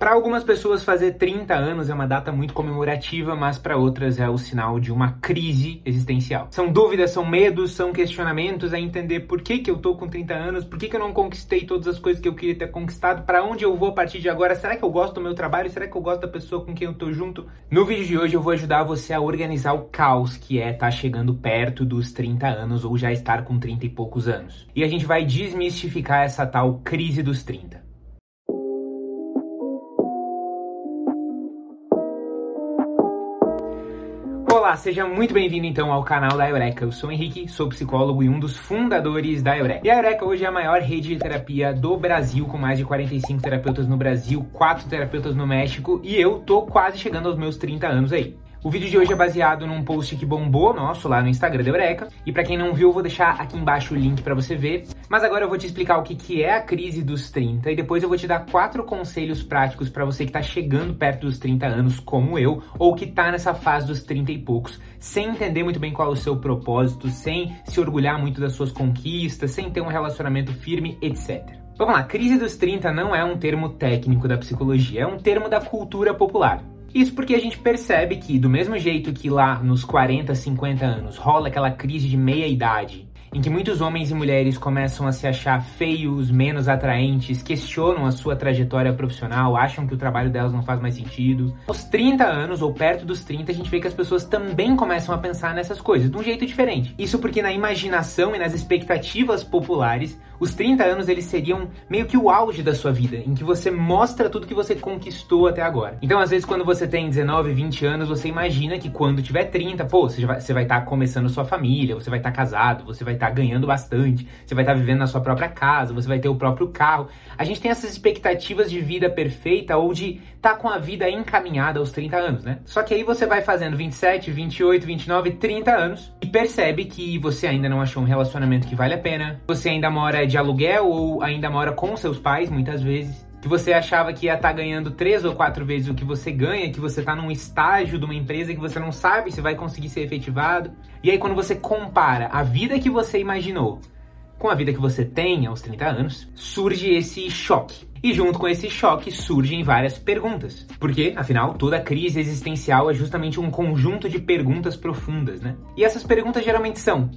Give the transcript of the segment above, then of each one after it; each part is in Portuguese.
Para algumas pessoas, fazer 30 anos é uma data muito comemorativa, mas para outras é o sinal de uma crise existencial. São dúvidas, são medos, são questionamentos, é entender por que, que eu tô com 30 anos, por que, que eu não conquistei todas as coisas que eu queria ter conquistado, para onde eu vou a partir de agora, será que eu gosto do meu trabalho, será que eu gosto da pessoa com quem eu tô junto? No vídeo de hoje eu vou ajudar você a organizar o caos que é estar tá chegando perto dos 30 anos ou já estar com 30 e poucos anos. E a gente vai desmistificar essa tal crise dos 30. Olá, seja muito bem-vindo então ao canal da Eureka. Eu sou o Henrique, sou psicólogo e um dos fundadores da Eureka. E a Eureka hoje é a maior rede de terapia do Brasil, com mais de 45 terapeutas no Brasil, 4 terapeutas no México e eu tô quase chegando aos meus 30 anos aí. O vídeo de hoje é baseado num post que bombou nosso lá no Instagram da Eureka. E para quem não viu, eu vou deixar aqui embaixo o link para você ver. Mas agora eu vou te explicar o que, que é a crise dos 30 e depois eu vou te dar quatro conselhos práticos para você que tá chegando perto dos 30 anos, como eu, ou que tá nessa fase dos 30 e poucos, sem entender muito bem qual é o seu propósito, sem se orgulhar muito das suas conquistas, sem ter um relacionamento firme, etc. Vamos lá, crise dos 30 não é um termo técnico da psicologia, é um termo da cultura popular. Isso porque a gente percebe que, do mesmo jeito que lá nos 40, 50 anos rola aquela crise de meia idade em que muitos homens e mulheres começam a se achar feios, menos atraentes, questionam a sua trajetória profissional, acham que o trabalho delas não faz mais sentido. Aos 30 anos, ou perto dos 30, a gente vê que as pessoas também começam a pensar nessas coisas, de um jeito diferente. Isso porque na imaginação e nas expectativas populares, os 30 anos eles seriam meio que o auge da sua vida, em que você mostra tudo que você conquistou até agora. Então, às vezes, quando você tem 19, 20 anos, você imagina que quando tiver 30, pô, você vai estar tá começando sua família, você vai estar tá casado, você vai estar tá ganhando bastante, você vai estar tá vivendo na sua própria casa, você vai ter o próprio carro. A gente tem essas expectativas de vida perfeita ou de tá com a vida encaminhada aos 30 anos, né? Só que aí você vai fazendo 27, 28, 29, 30 anos e percebe que você ainda não achou um relacionamento que vale a pena, você ainda mora de aluguel ou ainda mora com seus pais muitas vezes que você achava que ia estar tá ganhando três ou quatro vezes o que você ganha, que você está num estágio de uma empresa que você não sabe se vai conseguir ser efetivado. E aí, quando você compara a vida que você imaginou com a vida que você tem aos 30 anos, surge esse choque. E junto com esse choque surgem várias perguntas. Porque, afinal, toda crise existencial é justamente um conjunto de perguntas profundas, né? E essas perguntas geralmente são: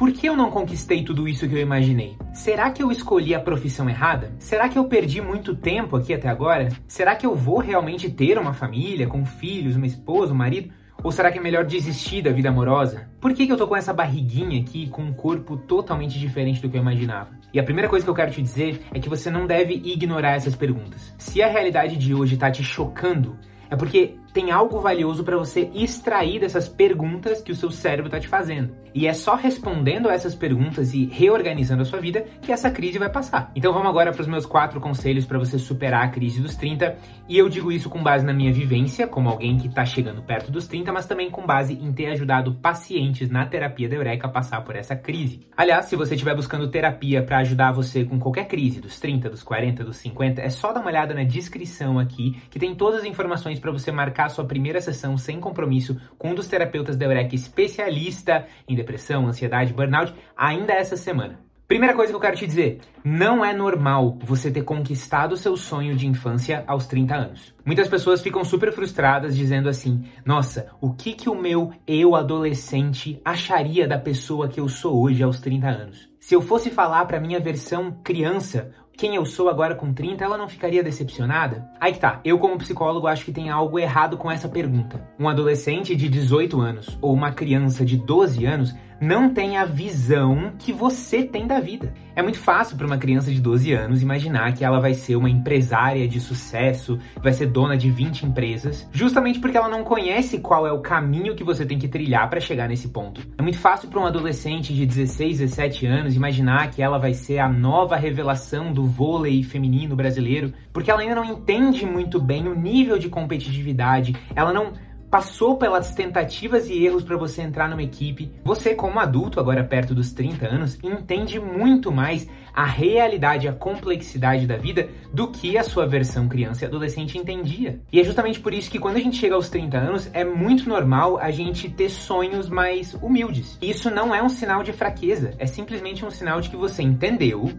por que eu não conquistei tudo isso que eu imaginei? Será que eu escolhi a profissão errada? Será que eu perdi muito tempo aqui até agora? Será que eu vou realmente ter uma família, com filhos, uma esposa, um marido? Ou será que é melhor desistir da vida amorosa? Por que, que eu tô com essa barriguinha aqui, com um corpo totalmente diferente do que eu imaginava? E a primeira coisa que eu quero te dizer é que você não deve ignorar essas perguntas. Se a realidade de hoje tá te chocando, é porque tem algo valioso para você extrair dessas perguntas que o seu cérebro está te fazendo. E é só respondendo a essas perguntas e reorganizando a sua vida que essa crise vai passar. Então vamos agora para os meus quatro conselhos para você superar a crise dos 30. E eu digo isso com base na minha vivência, como alguém que está chegando perto dos 30, mas também com base em ter ajudado pacientes na terapia da Eureka a passar por essa crise. Aliás, se você estiver buscando terapia para ajudar você com qualquer crise, dos 30, dos 40, dos 50, é só dar uma olhada na descrição aqui, que tem todas as informações para você marcar sua primeira sessão sem compromisso com um dos terapeutas da Eureka especialista em depressão, ansiedade, burnout, ainda essa semana. Primeira coisa que eu quero te dizer, não é normal você ter conquistado seu sonho de infância aos 30 anos. Muitas pessoas ficam super frustradas dizendo assim: "Nossa, o que que o meu eu adolescente acharia da pessoa que eu sou hoje aos 30 anos? Se eu fosse falar para minha versão criança quem eu sou agora com 30, ela não ficaria decepcionada? Aí que tá, eu como psicólogo acho que tem algo errado com essa pergunta. Um adolescente de 18 anos ou uma criança de 12 anos não tem a visão que você tem da vida. É muito fácil para uma criança de 12 anos imaginar que ela vai ser uma empresária de sucesso, vai ser dona de 20 empresas, justamente porque ela não conhece qual é o caminho que você tem que trilhar para chegar nesse ponto. É muito fácil para um adolescente de 16, 17 anos imaginar que ela vai ser a nova revelação do vôlei feminino brasileiro, porque ela ainda não entende muito bem o nível de competitividade, ela não passou pelas tentativas e erros para você entrar numa equipe. Você, como adulto, agora perto dos 30 anos, entende muito mais a realidade, a complexidade da vida do que a sua versão criança e adolescente entendia. E é justamente por isso que quando a gente chega aos 30 anos, é muito normal a gente ter sonhos mais humildes. Isso não é um sinal de fraqueza, é simplesmente um sinal de que você entendeu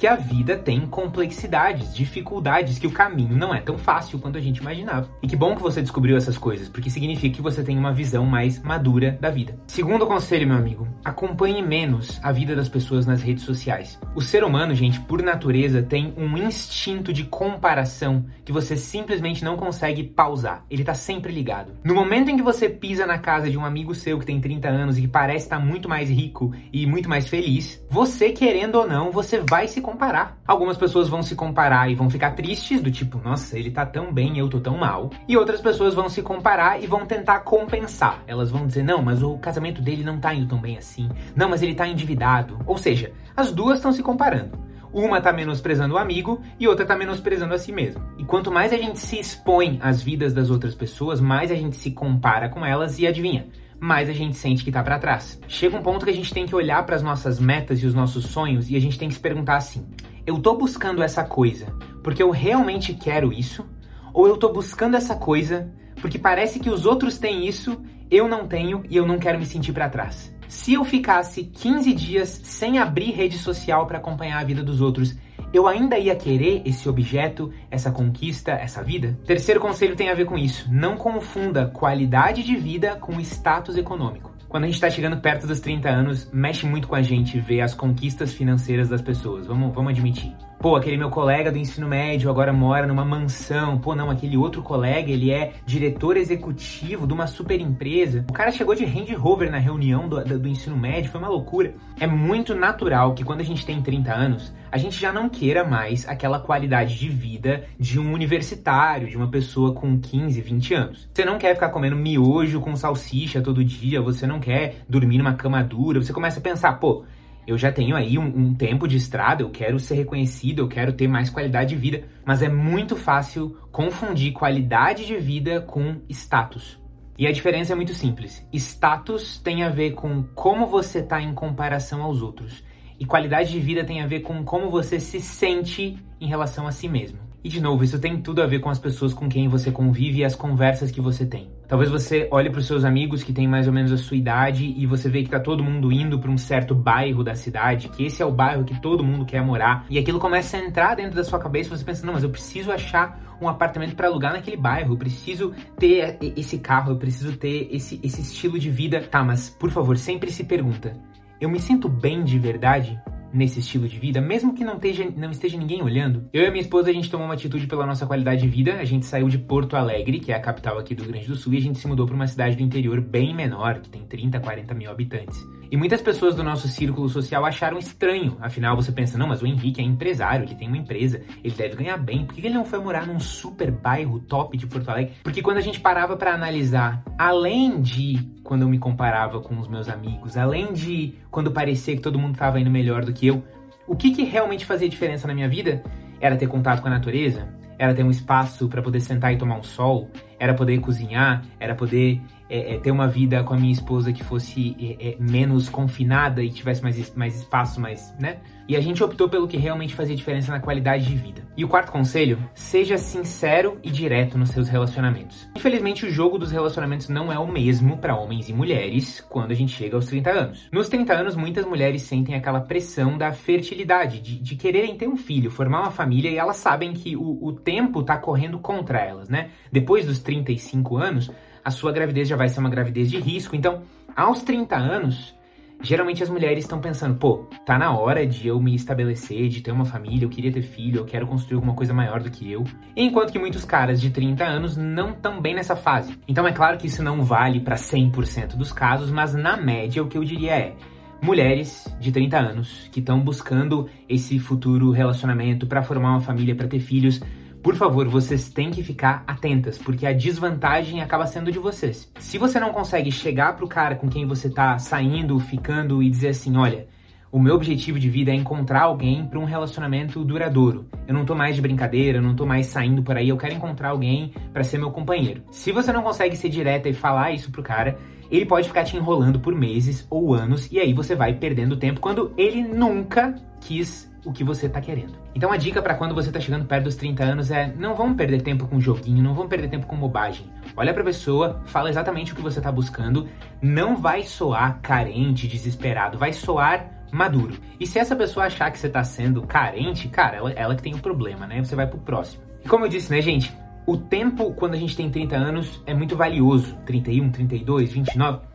que a vida tem complexidades, dificuldades, que o caminho não é tão fácil quanto a gente imaginava. E que bom que você descobriu essas coisas, porque significa que você tem uma visão mais madura da vida. Segundo conselho, meu amigo, acompanhe menos a vida das pessoas nas redes sociais. O ser humano, gente, por natureza, tem um instinto de comparação que você simplesmente não consegue pausar. Ele tá sempre ligado. No momento em que você pisa na casa de um amigo seu que tem 30 anos e que parece estar muito mais rico e muito mais feliz, você querendo ou não, você vai se comparar. Algumas pessoas vão se comparar e vão ficar tristes, do tipo, nossa, ele tá tão bem, eu tô tão mal. E outras pessoas vão se comparar e vão tentar compensar. Elas vão dizer, não, mas o casamento dele não tá indo tão bem assim. Não, mas ele tá endividado. Ou seja, as duas estão se comparando. Uma tá menosprezando o amigo e outra tá menosprezando a si mesmo. E quanto mais a gente se expõe às vidas das outras pessoas, mais a gente se compara com elas e adivinha, mais a gente sente que tá para trás. Chega um ponto que a gente tem que olhar para as nossas metas e os nossos sonhos e a gente tem que se perguntar assim: eu tô buscando essa coisa porque eu realmente quero isso? Ou eu tô buscando essa coisa porque parece que os outros têm isso, eu não tenho e eu não quero me sentir para trás? Se eu ficasse 15 dias sem abrir rede social para acompanhar a vida dos outros, eu ainda ia querer esse objeto, essa conquista, essa vida? Terceiro conselho tem a ver com isso. Não confunda qualidade de vida com status econômico. Quando a gente está chegando perto dos 30 anos, mexe muito com a gente ver as conquistas financeiras das pessoas. Vamos, vamos admitir. Pô, aquele meu colega do ensino médio agora mora numa mansão. Pô, não, aquele outro colega, ele é diretor executivo de uma super empresa. O cara chegou de Range Rover na reunião do, do, do ensino médio, foi uma loucura. É muito natural que quando a gente tem 30 anos, a gente já não queira mais aquela qualidade de vida de um universitário, de uma pessoa com 15, 20 anos. Você não quer ficar comendo miojo com salsicha todo dia, você não quer dormir numa cama dura, você começa a pensar, pô, eu já tenho aí um, um, tempo de estrada, eu quero ser reconhecido, eu quero ter mais qualidade de vida, mas é muito fácil confundir qualidade de vida com status. E a diferença é muito simples. Status tem a ver com como você está em comparação aos outros, e qualidade de vida tem a ver com como você se sente em relação a si mesmo. E de novo, isso tem tudo a ver com as pessoas com quem você convive e as conversas que você tem. Talvez você olhe para os seus amigos que têm mais ou menos a sua idade e você vê que tá todo mundo indo para um certo bairro da cidade, que esse é o bairro que todo mundo quer morar, e aquilo começa a entrar dentro da sua cabeça e você pensa: "Não, mas eu preciso achar um apartamento para alugar naquele bairro, eu preciso ter esse carro, eu preciso ter esse esse estilo de vida". Tá, mas por favor, sempre se pergunta: eu me sinto bem de verdade? Nesse estilo de vida, mesmo que não esteja, não esteja ninguém olhando. Eu e minha esposa, a gente tomou uma atitude pela nossa qualidade de vida. A gente saiu de Porto Alegre, que é a capital aqui do Rio Grande do Sul, e a gente se mudou para uma cidade do interior bem menor, que tem 30, 40 mil habitantes. E muitas pessoas do nosso círculo social acharam estranho. Afinal, você pensa, não, mas o Henrique é empresário, ele tem uma empresa, ele deve ganhar bem. Por que ele não foi morar num super bairro top de Porto Alegre? Porque quando a gente parava para analisar, além de quando eu me comparava com os meus amigos, além de quando parecia que todo mundo estava indo melhor do que eu, o que, que realmente fazia diferença na minha vida era ter contato com a natureza, era ter um espaço para poder sentar e tomar um sol, era poder cozinhar, era poder é, é, ter uma vida com a minha esposa que fosse é, é, menos confinada e tivesse mais, mais espaço, mais, né? E a gente optou pelo que realmente fazia diferença na qualidade de vida. E o quarto conselho, seja sincero e direto nos seus relacionamentos. Infelizmente, o jogo dos relacionamentos não é o mesmo para homens e mulheres quando a gente chega aos 30 anos. Nos 30 anos, muitas mulheres sentem aquela pressão da fertilidade, de, de quererem ter um filho, formar uma família, e elas sabem que o, o tempo tá correndo contra elas, né? Depois dos 35 anos, a sua gravidez já vai ser uma gravidez de risco. Então, aos 30 anos, geralmente as mulheres estão pensando, pô, tá na hora de eu me estabelecer, de ter uma família, eu queria ter filho, eu quero construir alguma coisa maior do que eu. Enquanto que muitos caras de 30 anos não estão bem nessa fase. Então é claro que isso não vale para 100% dos casos, mas na média o que eu diria é mulheres de 30 anos que estão buscando esse futuro relacionamento para formar uma família, para ter filhos, por favor, vocês têm que ficar atentas, porque a desvantagem acaba sendo de vocês. Se você não consegue chegar pro cara com quem você tá saindo, ficando e dizer assim, olha, o meu objetivo de vida é encontrar alguém para um relacionamento duradouro. Eu não tô mais de brincadeira, eu não tô mais saindo por aí, eu quero encontrar alguém para ser meu companheiro. Se você não consegue ser direta e falar isso pro cara, ele pode ficar te enrolando por meses ou anos e aí você vai perdendo tempo quando ele nunca quis o que você tá querendo. Então a dica para quando você tá chegando perto dos 30 anos é: não vamos perder tempo com joguinho, não vamos perder tempo com bobagem. Olha pra pessoa, fala exatamente o que você tá buscando, não vai soar carente, desesperado, vai soar maduro. E se essa pessoa achar que você tá sendo carente, cara, ela, ela que tem o um problema, né? Você vai pro próximo. E como eu disse, né, gente? O tempo quando a gente tem 30 anos é muito valioso. 31, 32, 29.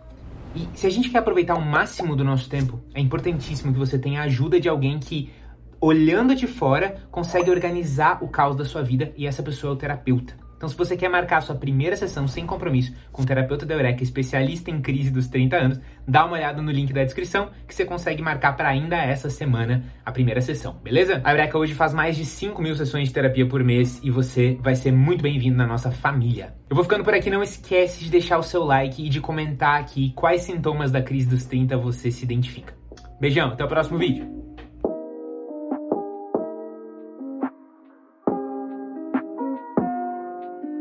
E se a gente quer aproveitar o máximo do nosso tempo, é importantíssimo que você tenha a ajuda de alguém que, olhando de fora, consegue organizar o caos da sua vida e essa pessoa é o terapeuta. Então, se você quer marcar sua primeira sessão sem compromisso com o terapeuta da Eureka, especialista em crise dos 30 anos, dá uma olhada no link da descrição que você consegue marcar para ainda essa semana a primeira sessão, beleza? A Eureka hoje faz mais de 5 mil sessões de terapia por mês e você vai ser muito bem-vindo na nossa família. Eu vou ficando por aqui, não esquece de deixar o seu like e de comentar aqui quais sintomas da crise dos 30 você se identifica. Beijão, até o próximo vídeo!